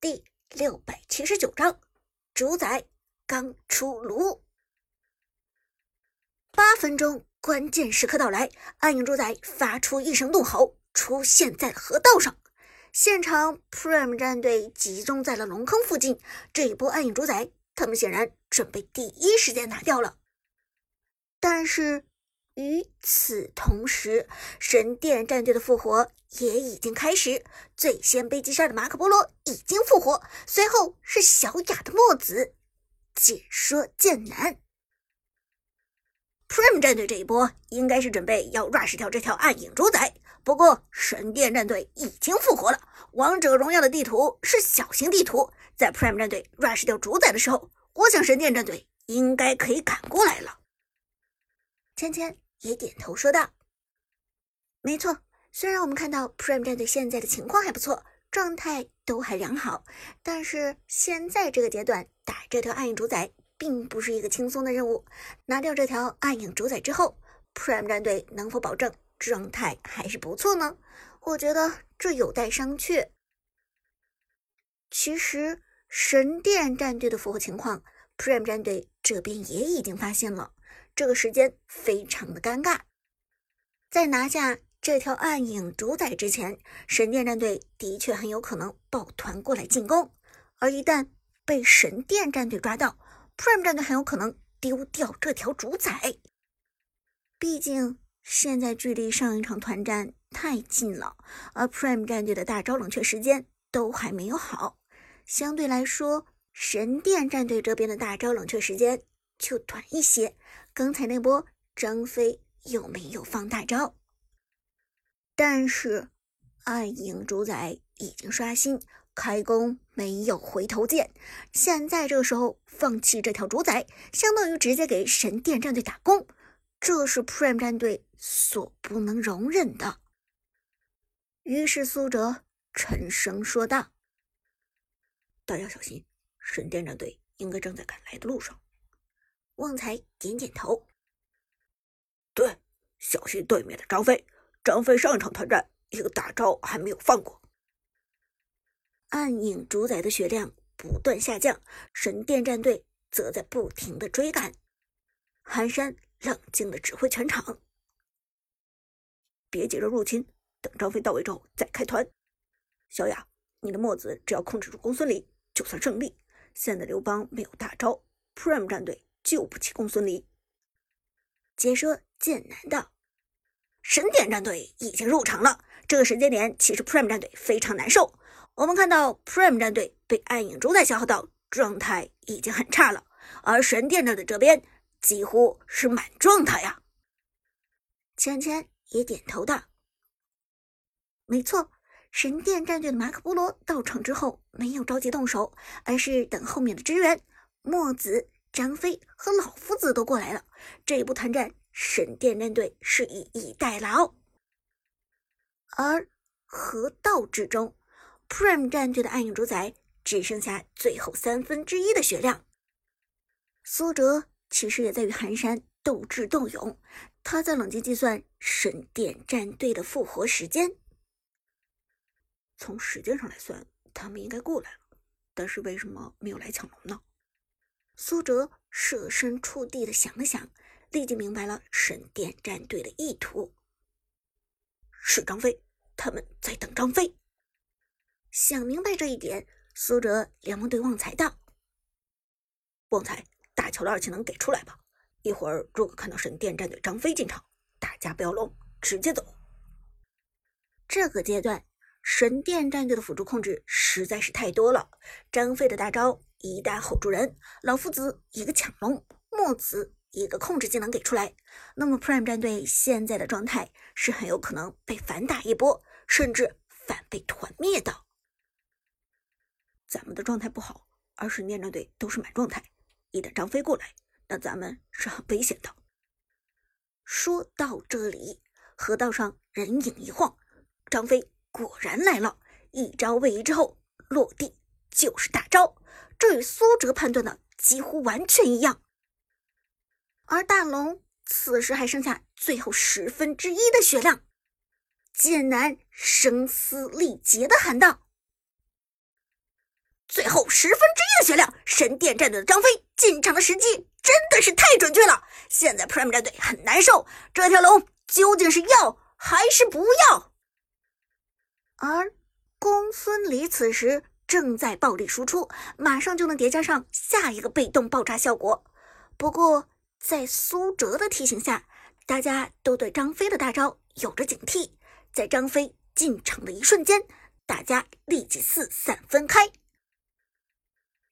第六百七十九章，主宰刚出炉。八分钟，关键时刻到来，暗影主宰发出一声怒吼，出现在了河道上。现场 Prime 战队集中在了龙坑附近。这一波暗影主宰，他们显然准备第一时间拿掉了。但是。与此同时，神殿战队的复活也已经开始。最先被击杀的马可波罗已经复活，随后是小雅的墨子。解说剑南，Prime 战队这一波应该是准备要 rush 掉这条暗影主宰。不过神殿战队已经复活了。王者荣耀的地图是小型地图，在 Prime 战队 rush 掉主宰的时候，我想神殿战队应该可以赶过来了。芊芊。也点头说道：“没错，虽然我们看到 Prime 战队现在的情况还不错，状态都还良好，但是现在这个阶段打这条暗影主宰并不是一个轻松的任务。拿掉这条暗影主宰之后，Prime 战队能否保证状态还是不错呢？我觉得这有待商榷。其实神殿战队的复活情况，Prime 战队这边也已经发现了。”这个时间非常的尴尬，在拿下这条暗影主宰之前，神殿战队的确很有可能抱团过来进攻。而一旦被神殿战队抓到，Prime 战队很有可能丢掉这条主宰。毕竟现在距离上一场团战太近了，而 Prime 战队的大招冷却时间都还没有好，相对来说，神殿战队这边的大招冷却时间就短一些。刚才那波张飞有没有放大招？但是暗影主宰已经刷新，开弓没有回头箭。现在这个时候放弃这条主宰，相当于直接给神殿战队打工，这是 Prime 战队所不能容忍的。于是苏哲沉声说道：“大家小心，神殿战队应该正在赶来的路上。”旺财点点头，对，小心对面的张飞。张飞上一场团战一个大招还没有放过。暗影主宰的血量不断下降，神殿战队则在不停的追赶。寒山冷静的指挥全场，别急着入侵，等张飞到位之后再开团。小雅，你的墨子只要控制住公孙离，就算胜利。现在刘邦没有大招，Prime 战队。救不起公孙离。解说剑南道，神殿战队已经入场了。这个时间点，其实 Prime 战队非常难受。我们看到 Prime 战队被暗影主宰消耗到，状态已经很差了。而神殿战队这边几乎是满状态呀。芊芊也点头道：“没错，神殿战队的马可波罗到场之后，没有着急动手，而是等后面的支援。墨子。”张飞和老夫子都过来了，这一步团战，神殿战队是以逸待劳。而河道之中，Prime 战队的暗影主宰只剩下最后三分之一的血量。苏哲其实也在与寒山斗智斗勇，他在冷静计算神殿战队的复活时间。从时间上来算，他们应该过来了，但是为什么没有来抢龙呢？苏哲设身处地的想了想，立即明白了神殿战队的意图。是张飞，他们在等张飞。想明白这一点，苏哲连忙对旺财道：“旺财，大乔的二技能给出来吧！一会儿如果看到神殿战队张飞进场，大家不要龙，直接走。”这个阶段，神殿战队的辅助控制实在是太多了，张飞的大招。一旦吼住人，老夫子一个抢龙，墨子一个控制技能给出来，那么 Prime 战队现在的状态是很有可能被反打一波，甚至反被团灭的。咱们的状态不好，而是念战队都是满状态，一旦张飞过来，那咱们是很危险的。说到这里，河道上人影一晃，张飞果然来了，一招位移之后落地就是大招。这与苏哲判断的几乎完全一样，而大龙此时还剩下最后十分之一的血量，剑南声嘶力竭的喊道：“最后十分之一的血量，神殿战队的张飞进场的时机真的是太准确了。现在 Prime 战队很难受，这条龙究竟是要还是不要？而公孙离此时正在暴力输出，马上就能叠加上下一个被动爆炸效果。不过在苏哲的提醒下，大家都对张飞的大招有着警惕。在张飞进场的一瞬间，大家立即四散分开。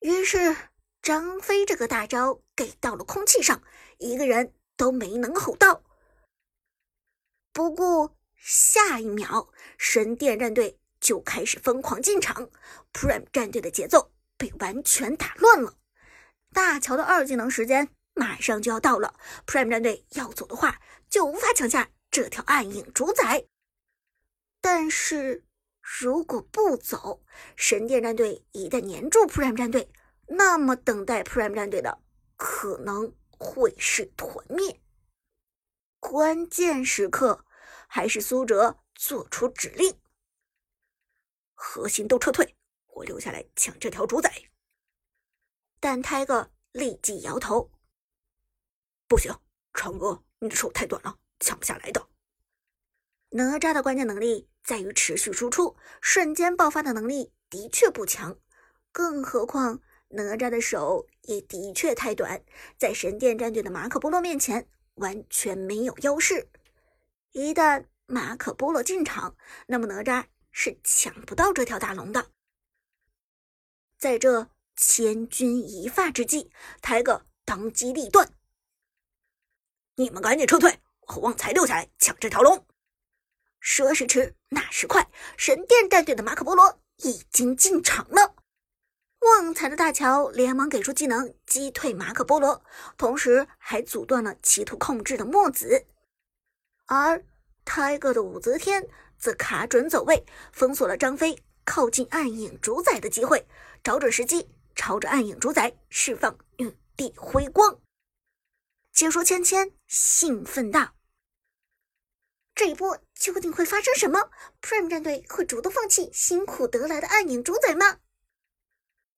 于是，张飞这个大招给到了空气上，一个人都没能吼到。不过，下一秒，神殿战队就开始疯狂进场，Prime 战队的节奏被完全打乱了。大乔的二技能时间马上就要到了，Prime 战队要走的话，就无法抢下这条暗影主宰。但是，如果不走，神殿战队一旦黏住 Prime 战队，那么等待 Prime 战队的可能会是团灭。关键时刻，还是苏哲做出指令：核心都撤退，我留下来抢这条主宰。但 Tiger 立即摇头：“不行，长哥，你的手太短了，抢不下来的。”哪吒的关键能力。在于持续输出，瞬间爆发的能力的确不强，更何况哪吒的手也的确太短，在神殿战队的马可波罗面前完全没有优势。一旦马可波罗进场，那么哪吒是抢不到这条大龙的。在这千钧一发之际，抬个当机立断，你们赶紧撤退，我和旺财留下来抢这条龙。说时迟，那时快，神殿战队的马可波罗已经进场了。旺财的大乔连忙给出技能击退马可波罗，同时还阻断了企图控制的墨子。而泰戈的武则天则卡准走位，封锁了张飞靠近暗影主宰的机会，找准时机朝着暗影主宰释放女帝辉光。解说芊芊兴奋道。这一波究竟会发生什么？Prime 战队会主动放弃辛苦得来的暗影主宰吗？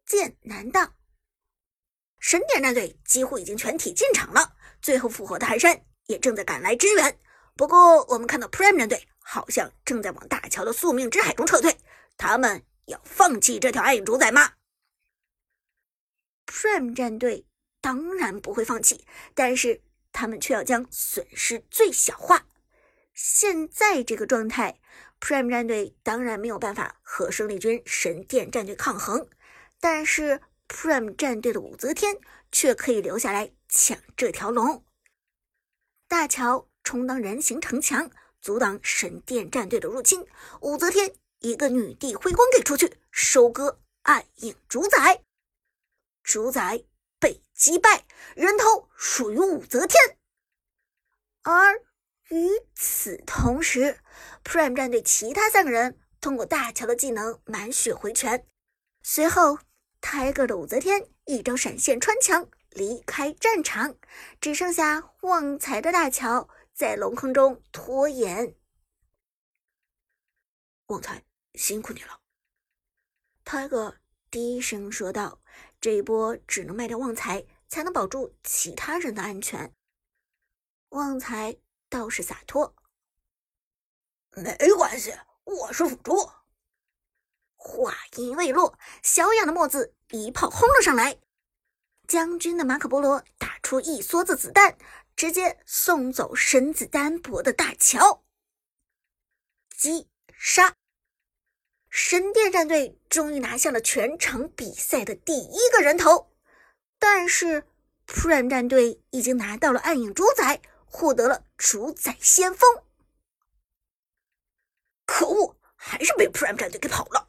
剑南道，神殿战队几乎已经全体进场了，最后复活的寒山也正在赶来支援。不过，我们看到 Prime 战队好像正在往大乔的宿命之海中撤退，他们要放弃这条暗影主宰吗？Prime 战队当然不会放弃，但是他们却要将损失最小化。现在这个状态，Prime 战队当然没有办法和胜利军神殿战队抗衡，但是 Prime 战队的武则天却可以留下来抢这条龙。大乔充当人形城墙，阻挡神殿战队的入侵；武则天一个女帝辉光给出去，收割暗影主宰，主宰被击败，人头属于武则天，而。与此同时，Prime 战队其他三个人通过大乔的技能满血回拳，随后 Tiger 的武则天一招闪现穿墙离开战场，只剩下旺财的大乔在龙坑中拖延。旺财，辛苦你了，Tiger 低声说道：“这一波只能卖掉旺财，才能保住其他人的安全。”旺财。倒是洒脱，没关系，我是辅助。话音未落，小雅的墨子一炮轰了上来，将军的马可波罗打出一梭子子弹，直接送走身子单薄的大乔。击杀！神殿战队终于拿下了全场比赛的第一个人头，但是 Prime 战队已经拿到了暗影主宰。获得了主宰先锋，可恶，还是被 Prime 战队给跑了。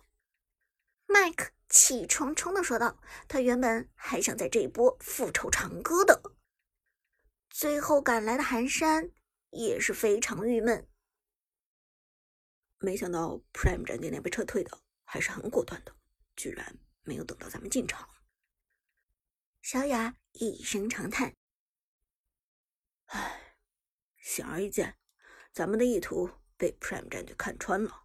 麦克气冲冲的说道：“他原本还想在这一波复仇长歌的。”最后赶来的寒山也是非常郁闷，没想到 Prime 战队那边撤退的还是很果断的，居然没有等到咱们进场。小雅一声长叹：“唉。”显而易见，咱们的意图被 Prime 战队看穿了。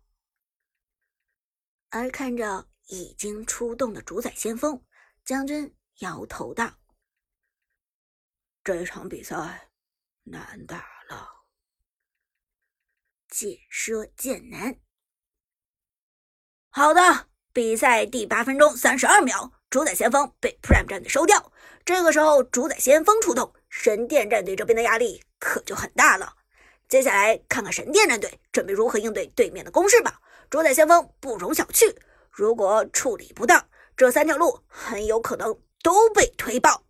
而看着已经出动的主宰先锋。将军摇头道：“这场比赛难打了。”解说剑南。好的，比赛第八分钟三十二秒，主宰先锋被 Prime 战队收掉。这个时候，主宰先锋出动，神殿战队这边的压力可就很大了。接下来看看神殿战队准备如何应对对面的攻势吧。主宰先锋不容小觑，如果处理不当，这三条路很有可能都被推爆。